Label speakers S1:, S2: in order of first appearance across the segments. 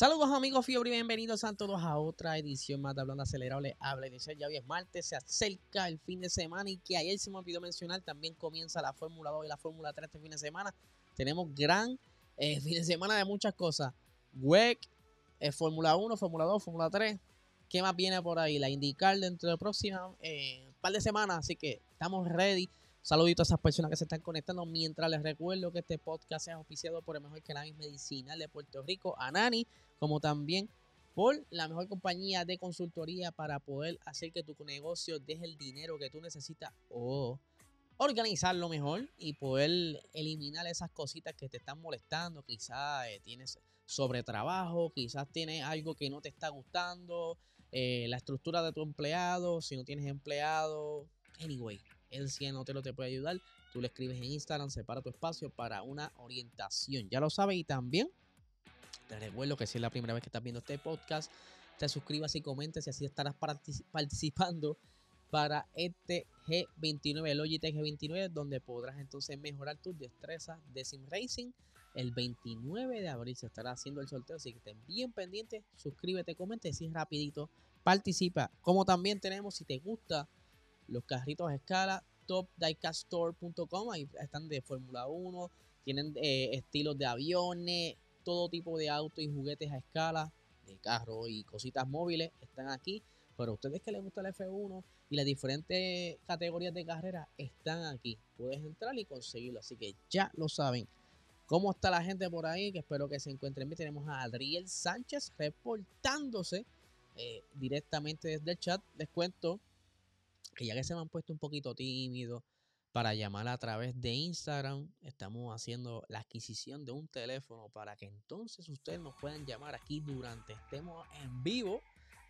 S1: Saludos amigos Fiebre bienvenidos a todos a otra edición más de Hablando Acelerable. Habla dice ya hoy es martes, se acerca el fin de semana y que ayer se me olvidó mencionar, también comienza la Fórmula 2 y la Fórmula 3 este fin de semana. Tenemos gran eh, fin de semana de muchas cosas. WEC, eh, Fórmula 1, Fórmula 2, Fórmula 3. ¿Qué más viene por ahí? La indicar dentro de próxima eh, par de semanas, así que estamos ready Saludito a esas personas que se están conectando. Mientras les recuerdo que este podcast es auspiciado por el mejor cannabis medicinal de Puerto Rico, Anani, como también por la mejor compañía de consultoría para poder hacer que tu negocio deje el dinero que tú necesitas o organizarlo mejor y poder eliminar esas cositas que te están molestando. Quizás eh, tienes sobretrabajo, quizás tienes algo que no te está gustando, eh, la estructura de tu empleado, si no tienes empleado. Anyway, el no te lo te puede ayudar. Tú le escribes en Instagram, separa tu espacio para una orientación. Ya lo sabes y también te recuerdo que si es la primera vez que estás viendo este podcast, te suscribas y comentes y así estarás participando para este G29, el Logitech G29, donde podrás entonces mejorar tus destrezas de Sim Racing. El 29 de abril se estará haciendo el sorteo, así que estén bien pendientes, suscríbete, comente, y es rapidito, participa. Como también tenemos, si te gusta los carritos a escala, topdiecaststore.com, ahí están de Fórmula 1, tienen eh, estilos de aviones, todo tipo de autos y juguetes a escala, de carro y cositas móviles, están aquí. Pero a ustedes que les gusta el F1 y las diferentes categorías de carrera están aquí. Puedes entrar y conseguirlo. Así que ya lo saben. ¿Cómo está la gente por ahí? Que espero que se encuentren bien. Tenemos a Adriel Sánchez reportándose eh, directamente desde el chat. Les cuento que ya que se me han puesto un poquito tímidos para llamar a través de Instagram, estamos haciendo la adquisición de un teléfono para que entonces ustedes nos puedan llamar aquí durante estemos en vivo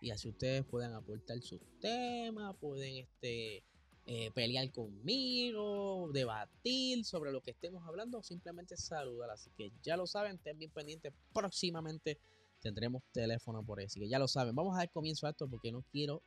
S1: y así ustedes puedan aportar sus temas, pueden este, eh, pelear conmigo, debatir sobre lo que estemos hablando o simplemente saludar. Así que ya lo saben, estén bien pendientes. Próximamente tendremos teléfono por ahí. Así que ya lo saben. Vamos a dar comienzo a esto porque no quiero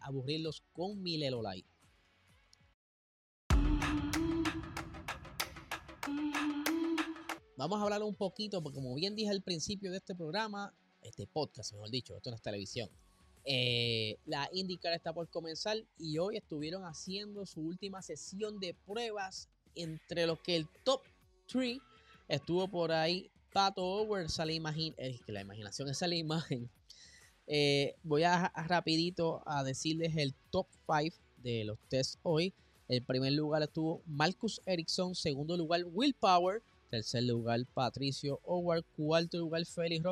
S1: aburrirlos con mi Lelo Vamos a hablar un poquito, porque como bien dije al principio de este programa, este podcast, mejor dicho, esto no es televisión. Eh, la IndyCar está por comenzar y hoy estuvieron haciendo su última sesión de pruebas entre los que el top 3 estuvo por ahí Pato Over, sale imagen, es que la imaginación es la imagen eh, voy a, rapidito a decirles el top 5 de los tests hoy. El primer lugar estuvo Marcus Ericsson, segundo lugar Will Power, tercer lugar Patricio Howard, cuarto lugar Felix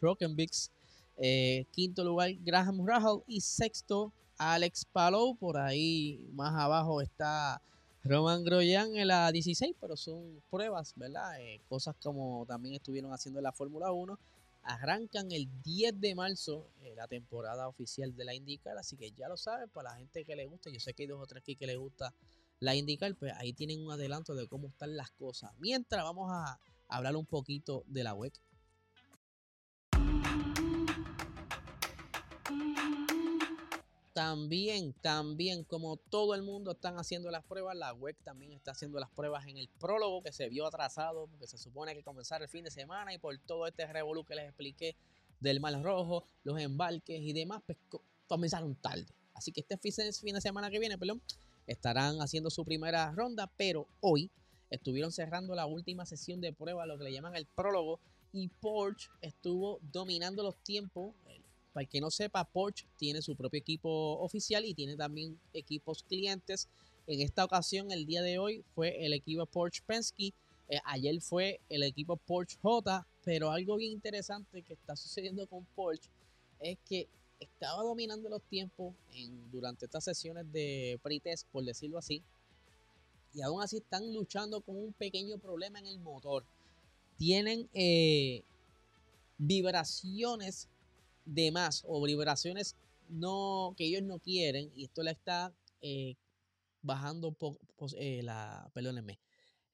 S1: Rockenbix, eh, quinto lugar Graham Rahal y sexto Alex Palou. Por ahí más abajo está Roman Groyan en la 16, pero son pruebas, ¿verdad? Eh, cosas como también estuvieron haciendo en la Fórmula 1 arrancan el 10 de marzo eh, la temporada oficial de la IndyCar, así que ya lo saben, para la gente que le gusta, yo sé que hay dos o tres aquí que le gusta la IndyCar, pues ahí tienen un adelanto de cómo están las cosas. Mientras vamos a hablar un poquito de la web También, también, como todo el mundo están haciendo las pruebas, la web también está haciendo las pruebas en el prólogo que se vio atrasado porque se supone que comenzar el fin de semana y por todo este revolú que les expliqué del mal rojo, los embarques y demás, pues comenzaron tarde. Así que este fin de semana que viene, perdón, estarán haciendo su primera ronda, pero hoy estuvieron cerrando la última sesión de prueba, lo que le llaman el prólogo, y Porsche estuvo dominando los tiempos, para el que no sepa, Porsche tiene su propio equipo oficial y tiene también equipos clientes. En esta ocasión, el día de hoy, fue el equipo Porsche Penske. Eh, ayer fue el equipo Porsche J. Pero algo bien interesante que está sucediendo con Porsche es que estaba dominando los tiempos durante estas sesiones de pretest, por decirlo así. y aún así están luchando con un pequeño problema en el motor. Tienen eh, vibraciones de más o vibraciones no, que ellos no quieren y esto le está eh, bajando eh, la,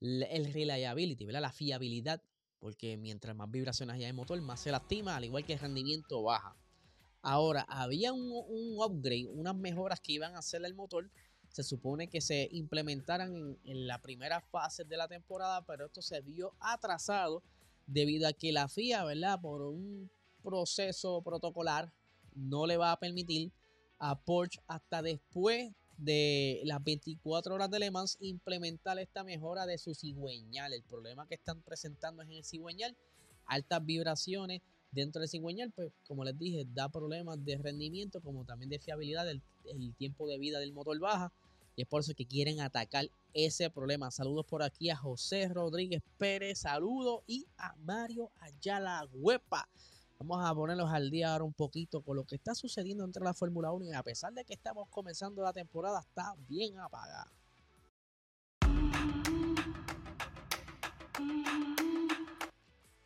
S1: el reliability, la fiabilidad, porque mientras más vibraciones haya el motor, más se lastima, al igual que el rendimiento baja. Ahora, había un, upgrade, unas mejoras que iban a hacer al motor. Se supone que se implementaran en, en la primera fase de la temporada, pero esto se vio atrasado debido a que la FIA, ¿verdad? Por un proceso protocolar, no le va a permitir a Porsche hasta después de las 24 horas de Le Mans implementar esta mejora de su cigüeñal. El problema que están presentando es en el cigüeñal, altas vibraciones dentro del cigüeñal, pues como les dije, da problemas de rendimiento como también de fiabilidad, el, tiempo de vida del motor baja. Y es por eso que quieren atacar ese problema. Saludos por aquí a José Rodríguez Pérez, saludos y a Mario Ayala Huepa. Vamos a ponerlos al día ahora un poquito con lo que está sucediendo entre la Fórmula 1 y a pesar de que estamos comenzando la temporada, está bien apagada.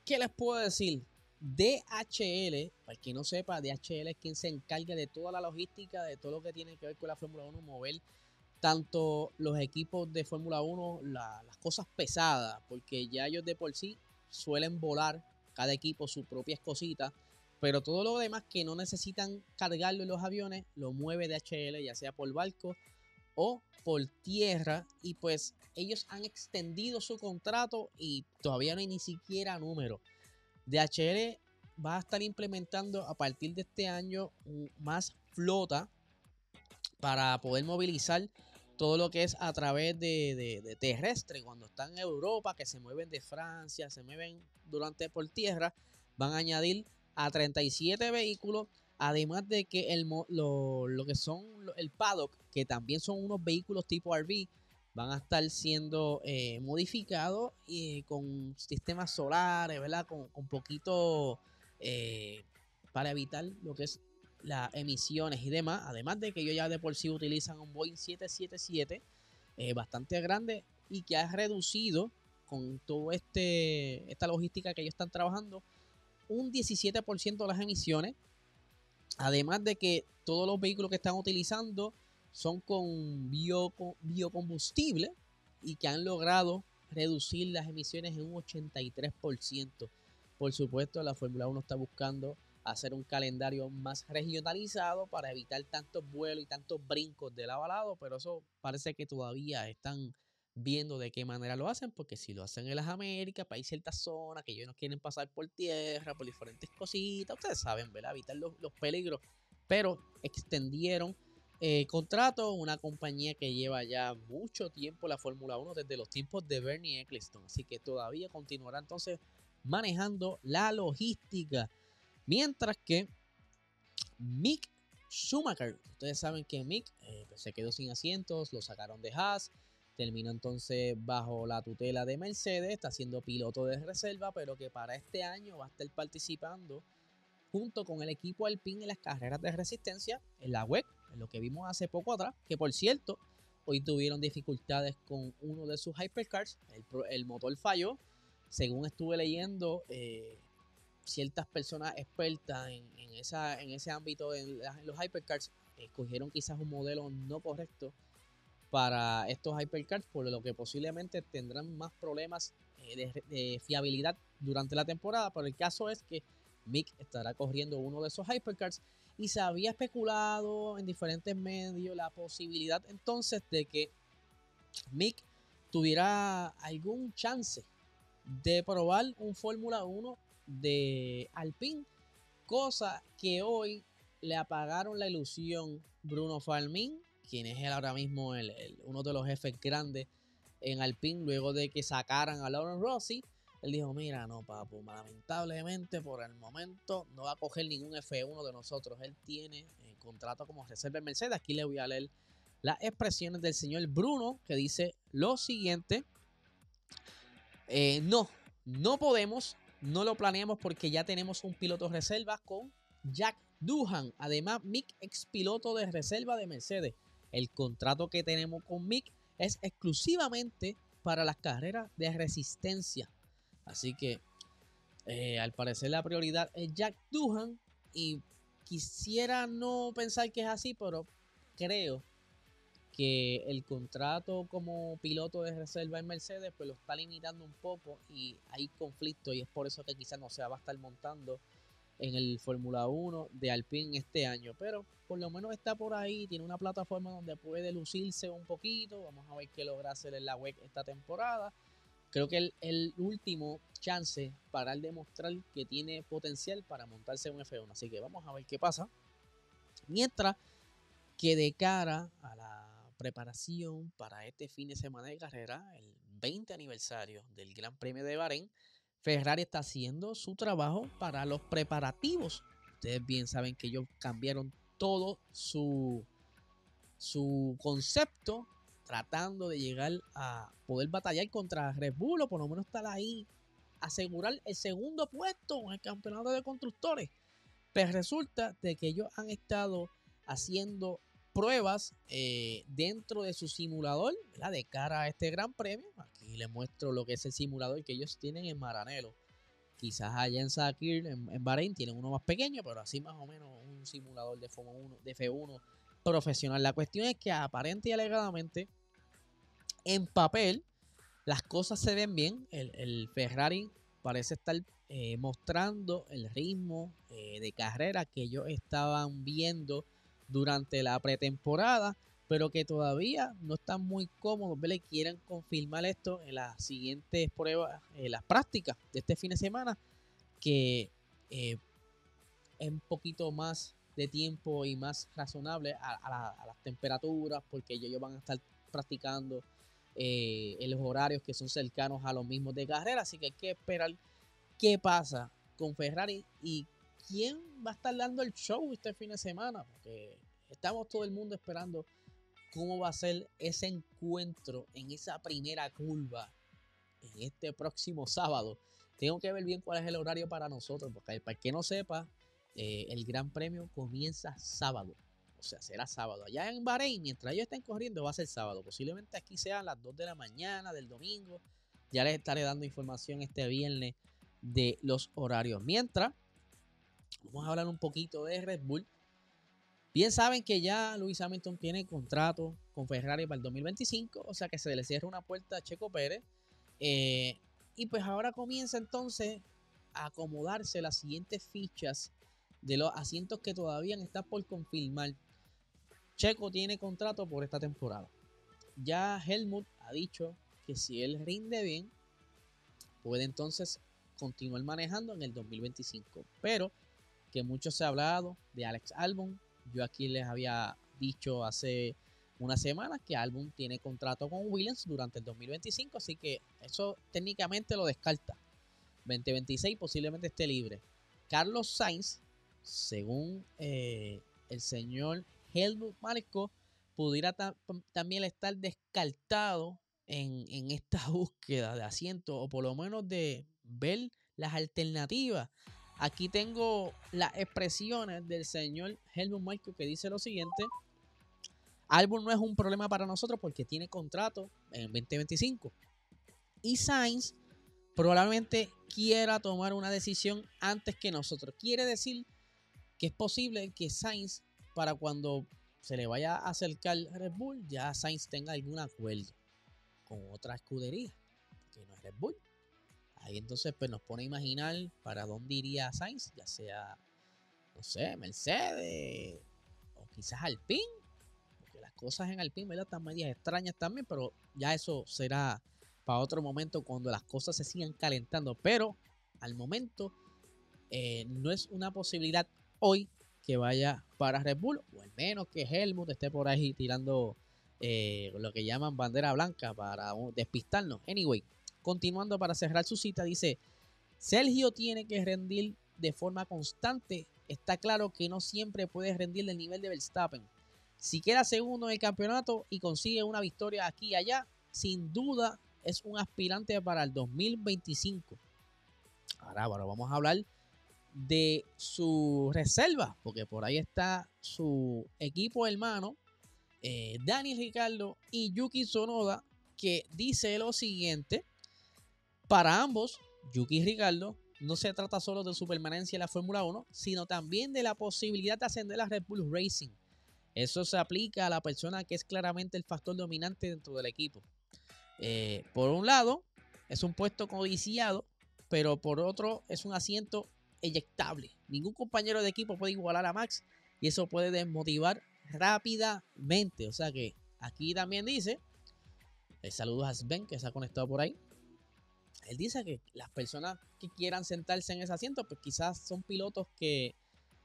S1: ¿Qué les puedo decir? DHL, para quien no sepa, DHL es quien se encarga de toda la logística, de todo lo que tiene que ver con la Fórmula 1, mover tanto los equipos de Fórmula 1, las cosas pesadas, porque ya ellos de por sí suelen volar cada equipo sus propias cositas, pero todo lo demás que no necesitan cargarlo en los aviones, lo mueve DHL, ya sea por barco o por tierra, y pues ellos han extendido su contrato y todavía no hay ni siquiera número. DHL va a estar implementando a partir de este año más flota para poder movilizar todo lo que es a través de, de, terrestre, cuando están en Europa, que se mueven de Francia, se mueven durante por tierra, van a añadir a 37 vehículos, además de que el, lo, lo, que son el paddock, que también son unos vehículos tipo RV, van a estar siendo eh, modificados y con sistemas solares, ¿verdad? Con, con poquito eh, para evitar lo que es las emisiones y demás. Además de que ellos ya de por sí utilizan un Boeing 777 eh, bastante grande y que ha reducido con toda este, esta logística que ellos están trabajando un 17% de las emisiones. Además de que todos los vehículos que están utilizando son con bio, biocombustible y que han logrado reducir las emisiones en un 83%. Por supuesto, la Fórmula 1 está buscando hacer un calendario más regionalizado para evitar tantos vuelos y tantos brincos de lado a lado, pero eso parece que todavía están viendo de qué manera lo hacen, porque si lo hacen en las Américas, para hay ciertas zonas que ellos no quieren pasar por tierra, por diferentes cositas, ustedes saben, ¿verdad? Evitar los, peligros, pero extendieron eh, contrato, una compañía que lleva ya mucho tiempo la Fórmula 1 desde los tiempos de Bernie Eccleston, así que todavía continuará entonces manejando la logística Mientras que Mick Schumacher, ustedes saben que Mick eh, pues, se quedó sin asientos, lo sacaron de Haas, terminó entonces bajo la tutela de Mercedes, está siendo piloto de reserva, pero que para este año va a estar participando junto con el equipo Alpine en las carreras de resistencia en la web, en lo que vimos hace poco atrás, que por cierto, hoy tuvieron dificultades con uno de sus hypercars, el, el motor falló, según estuve leyendo, eh, ciertas personas expertas en, esa, en ese ámbito, en, los hypercars, escogieron quizás un modelo no correcto para estos hypercars, por lo que posiblemente tendrán más problemas eh, de, fiabilidad durante la temporada. Pero el caso es que Mick estará corriendo uno de esos hypercars y se había especulado en diferentes medios la posibilidad entonces de que Mick tuviera algún chance de probar un Fórmula 1 de Alpine, cosa que hoy le apagaron la ilusión Bruno Falmin, quien es ahora mismo el, uno de los jefes grandes en Alpine, luego de que sacaran a Lauren Rossi. Él dijo, mira, no, papu, lamentablemente por el momento no va a coger ningún F1 de nosotros. Él tiene el contrato como reserva en Mercedes. Aquí le voy a leer las expresiones del señor Bruno, que dice lo siguiente. Eh, no, no podemos no lo planeamos porque ya tenemos un piloto reserva con Jack Duhan. Además, Mick, ex piloto de reserva de Mercedes. El contrato que tenemos con Mick es exclusivamente para las carreras de resistencia. Así que eh, al parecer la prioridad es Jack Duhan y quisiera no pensar que es así, pero creo que el contrato como piloto de reserva en Mercedes pues lo está limitando un poco y hay conflicto y es por eso que quizás no se va a estar montando en el Fórmula 1 de Alpine este año, pero por lo menos está por ahí, tiene una plataforma donde puede lucirse un poquito, vamos a ver qué logra hacer en la web esta temporada. Creo que el, el último chance para demostrar que tiene potencial para montarse en un F1, así que vamos a ver qué pasa. Mientras que de cara a la preparación para este fin de semana de carrera, el 20 aniversario del Gran Premio de Bahrein, Ferrari está haciendo su trabajo para los preparativos. Ustedes bien saben que ellos cambiaron todo su, su concepto tratando de llegar a poder batallar contra Red Bull o por lo menos estar ahí, asegurar el segundo puesto en el campeonato de constructores. Pero resulta de que ellos han estado haciendo pruebas eh, dentro de su simulador de cara a este gran premio. Aquí les muestro lo que es el simulador que ellos tienen en Maranelo. Quizás allá en Sakir, en, Bahrein, tienen uno más pequeño, pero así más o menos un simulador de, de F1 profesional. La cuestión es que aparente y alegadamente, en papel, las cosas se ven bien. El, Ferrari parece estar eh, mostrando el ritmo eh, de carrera que ellos estaban viendo durante la pretemporada, pero que todavía no están muy cómodos, ¿vale? Quieren confirmar esto en las siguientes pruebas, en las prácticas de este fin de semana, que eh, es un poquito más de tiempo y más razonable a, las temperaturas, porque ellos van a estar practicando eh, en los horarios que son cercanos a los mismos de carrera, así que hay que esperar qué pasa con Ferrari y quién va a estar dando el show este fin de semana, porque estamos todo el mundo esperando cómo va a ser ese encuentro en esa primera curva en este próximo sábado. Tengo que ver bien cuál es el horario para nosotros, porque para que no sepa, eh, el Gran Premio comienza sábado. O sea, será sábado. Allá en Bahrein, mientras ellos estén corriendo, va a ser sábado. Posiblemente aquí sean las 2 de la mañana del domingo. Ya les estaré dando información este viernes de los horarios. Mientras, Vamos a hablar un poquito de Red Bull. Bien saben que ya Luis Hamilton tiene contrato con Ferrari para el 2025, o sea que se le cierra una puerta a Checo Pérez. Eh, y pues ahora comienza entonces a acomodarse las siguientes fichas de los asientos que todavía están por confirmar. Checo tiene contrato por esta temporada. Ya Helmut ha dicho que si él rinde bien, puede entonces continuar manejando en el 2025. Pero que mucho se ha hablado de Alex Albon. Yo aquí les había dicho hace una semana que Albon tiene contrato con Williams durante el 2025, así que eso técnicamente lo descarta. 2026 posiblemente esté libre. Carlos Sainz, según eh, el señor Helmut Marco, pudiera también estar descartado en, en esta búsqueda de asiento o por lo menos de ver las alternativas Aquí tengo las expresiones del señor Helmut Marko que dice lo siguiente. Albon no es un problema para nosotros porque tiene contrato en 2025. Y Sainz probablemente quiera tomar una decisión antes que nosotros. Quiere decir que es posible que Sainz, para cuando se le vaya a acercar Red Bull, ya Sainz tenga algún acuerdo con otra escudería, que no es Red Bull. Ahí entonces pues nos pone a imaginar para dónde iría Sainz, ya sea, no sé, Mercedes o quizás Alpine, porque las cosas en Alpine ¿verdad? están medias extrañas también, pero ya eso será para otro momento cuando las cosas se sigan calentando. Pero al momento eh, no es una posibilidad hoy que vaya para Red Bull, o al menos que Helmut esté por ahí tirando eh, lo que llaman bandera blanca para despistarnos. Anyway, Continuando para cerrar su cita, dice, Sergio tiene que rendir de forma constante. Está claro que no siempre puede rendir del nivel de Verstappen. Si queda segundo en el campeonato y consigue una victoria aquí y allá, sin duda es un aspirante para el 2025. Ahora, bueno, vamos a hablar de su reserva, porque por ahí está su equipo hermano, eh, Daniel Ricardo y Yuki Sonoda, que dice lo siguiente. Para ambos, Yuki y Ricardo, no se trata solo de su permanencia en la Fórmula 1, sino también de la posibilidad de ascender a Red Bull Racing. Eso se aplica a la persona que es claramente el factor dominante dentro del equipo. Eh, por un lado, es un puesto codiciado, pero por otro, es un asiento eyectable. Ningún compañero de equipo puede igualar a Max y eso puede desmotivar rápidamente. O sea que aquí también dice, el saludo a Sven que se ha conectado por ahí. Él dice que las personas que quieran sentarse en ese asiento, pues quizás son pilotos que,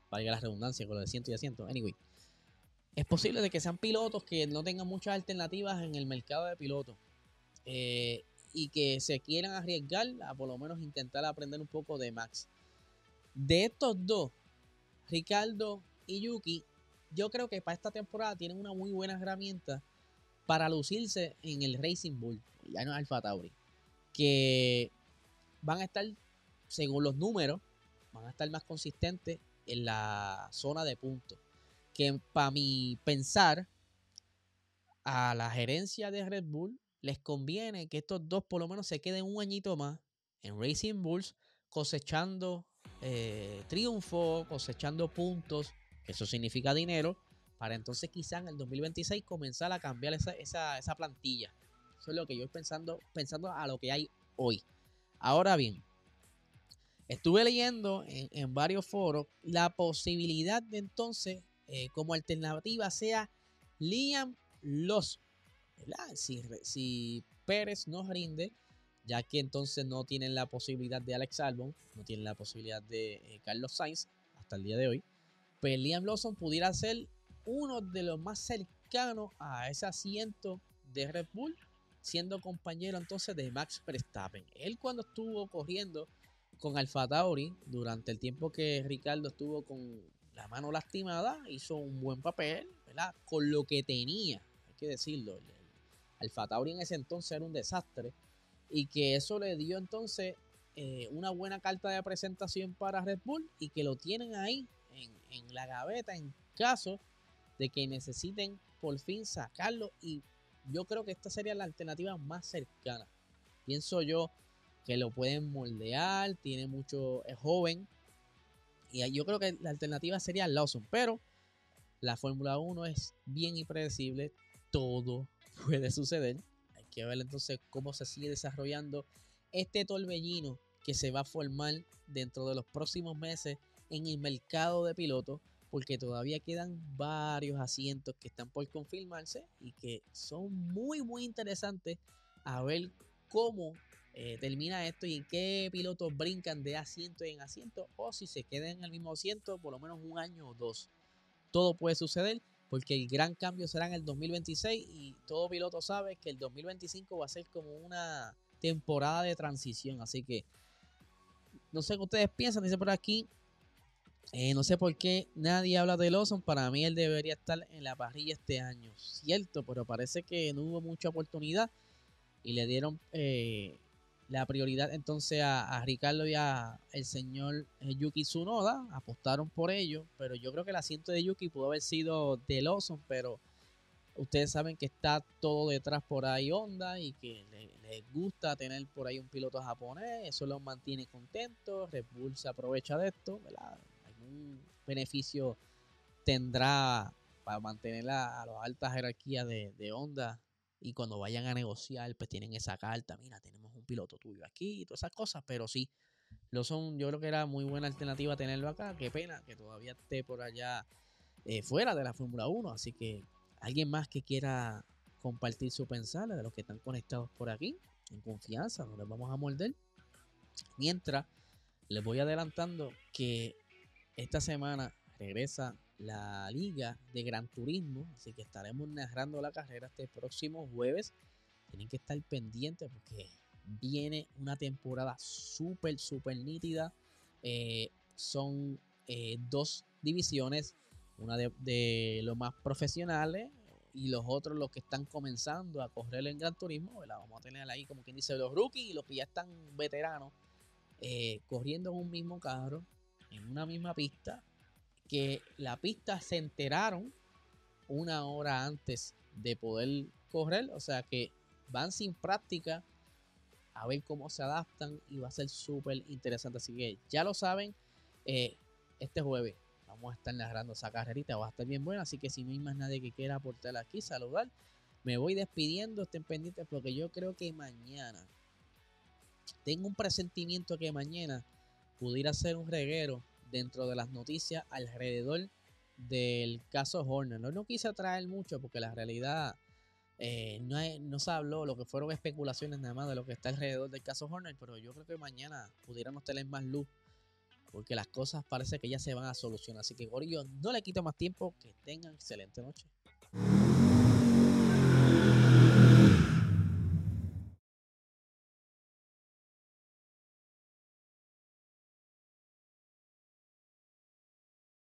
S1: valga la redundancia con lo de asiento y asiento, anyway, es posible de que sean pilotos que no tengan muchas alternativas en el mercado de pilotos eh, y que se quieran arriesgar a por lo menos intentar aprender un poco de Max. De estos dos, Ricardo y Yuki, yo creo que para esta temporada tienen una muy buena herramienta para lucirse en el Racing Bull, ya no es Alfa Tauri, que van a estar, según los números, van a estar más consistentes en la zona de puntos. Que para mi pensar, a la gerencia de Red Bull les conviene que estos dos por lo menos se queden un añito más en Racing Bulls cosechando eh, triunfo, cosechando puntos eso significa dinero, para entonces quizá en el 2026 comenzar a cambiar esa, plantilla. Eso es lo que yo estoy pensando, pensando a lo que hay hoy. Ahora bien, estuve leyendo en, varios foros la posibilidad de entonces, eh, como alternativa, sea Liam Loss. Si, si Pérez no rinde, ya que entonces no tienen la posibilidad de Alex Albon, no tienen la posibilidad de eh, Carlos Sainz hasta el día de hoy pues Liam Lawson pudiera ser uno de los más cercanos a ese asiento de Red Bull, siendo compañero entonces de Max Verstappen. Él cuando estuvo corriendo con Alfa Tauri, durante el tiempo que Ricardo estuvo con la mano lastimada, hizo un buen papel, ¿verdad? Con lo que tenía, hay que decirlo. Alfa Tauri en ese entonces era un desastre y que eso le dio entonces eh, una buena carta de presentación para Red Bull y que lo tienen ahí en, la gaveta en caso de que necesiten por fin sacarlo. Y yo creo que esta sería la alternativa más cercana. Pienso yo que lo pueden moldear, tiene mucho, es joven. Y yo creo que la alternativa sería Lawson. Pero la Fórmula 1 es bien impredecible. Todo puede suceder. Hay que ver entonces cómo se sigue desarrollando este torbellino que se va a formar dentro de los próximos meses en el mercado de pilotos porque todavía quedan varios asientos que están por confirmarse y que son muy muy interesantes a ver cómo eh, termina esto y en qué pilotos brincan de asiento en asiento o si se quedan en el mismo asiento por lo menos un año o dos. Todo puede suceder porque el gran cambio será en el 2026 y todo piloto sabe que el 2025 va a ser como una temporada de transición. Así que no sé qué ustedes piensan, dice por aquí. Eh, no sé por qué nadie habla de Lawson. Para mí él debería estar en la parrilla este año. Cierto, pero parece que no hubo mucha oportunidad. Y le dieron eh, la prioridad entonces a, Ricardo y a el señor eh, Yuki Tsunoda. Apostaron por ello. Pero yo creo que el asiento de Yuki pudo haber sido de Lawson. Pero ustedes saben que está todo detrás por ahí Honda. Y que les gusta tener por ahí un piloto japonés. Eso los mantiene contentos. Red aprovecha de esto. ¿verdad? Beneficio tendrá para mantener a, las altas jerarquías de, de Honda y cuando vayan a negociar, pues tienen esa carta, mira, tenemos un piloto tuyo aquí y todas esas cosas, pero sí, lo son, yo creo que era muy buena alternativa tenerlo acá, qué pena que todavía esté por allá eh, fuera de la Fórmula 1, así que alguien más que quiera compartir su pensar, de los que están conectados por aquí, en confianza, no les vamos a morder. Mientras, les voy adelantando que esta semana regresa la Liga de Gran Turismo, así que estaremos narrando la carrera este próximo jueves. Tienen que estar pendientes porque viene una temporada súper, súper nítida. Eh, son eh, dos divisiones, una de, los más profesionales y los otros los que están comenzando a correr en Gran Turismo. La vamos a tener ahí como quien dice los rookies y los que ya están veteranos eh, corriendo en un mismo carro en una misma pista, que la pista se enteraron una hora antes de poder correr. O sea que van sin práctica a ver cómo se adaptan y va a ser súper interesante. Así que ya lo saben, eh, este jueves vamos a estar narrando esa carrerita, va a estar bien buena. Así que si no hay más nadie que quiera aportar aquí, saludar, me voy despidiendo, estén pendientes porque yo creo que mañana, tengo un presentimiento que mañana pudiera ser un reguero dentro de las noticias alrededor del caso Horner. No, no quise traer mucho porque la realidad eh, no, no, se habló, lo que fueron especulaciones nada más de lo que está alrededor del caso Horner, pero yo creo que mañana pudiéramos tener más luz porque las cosas parece que ya se van a solucionar. Así que Gorillo, no le quito más tiempo, que tengan excelente noche.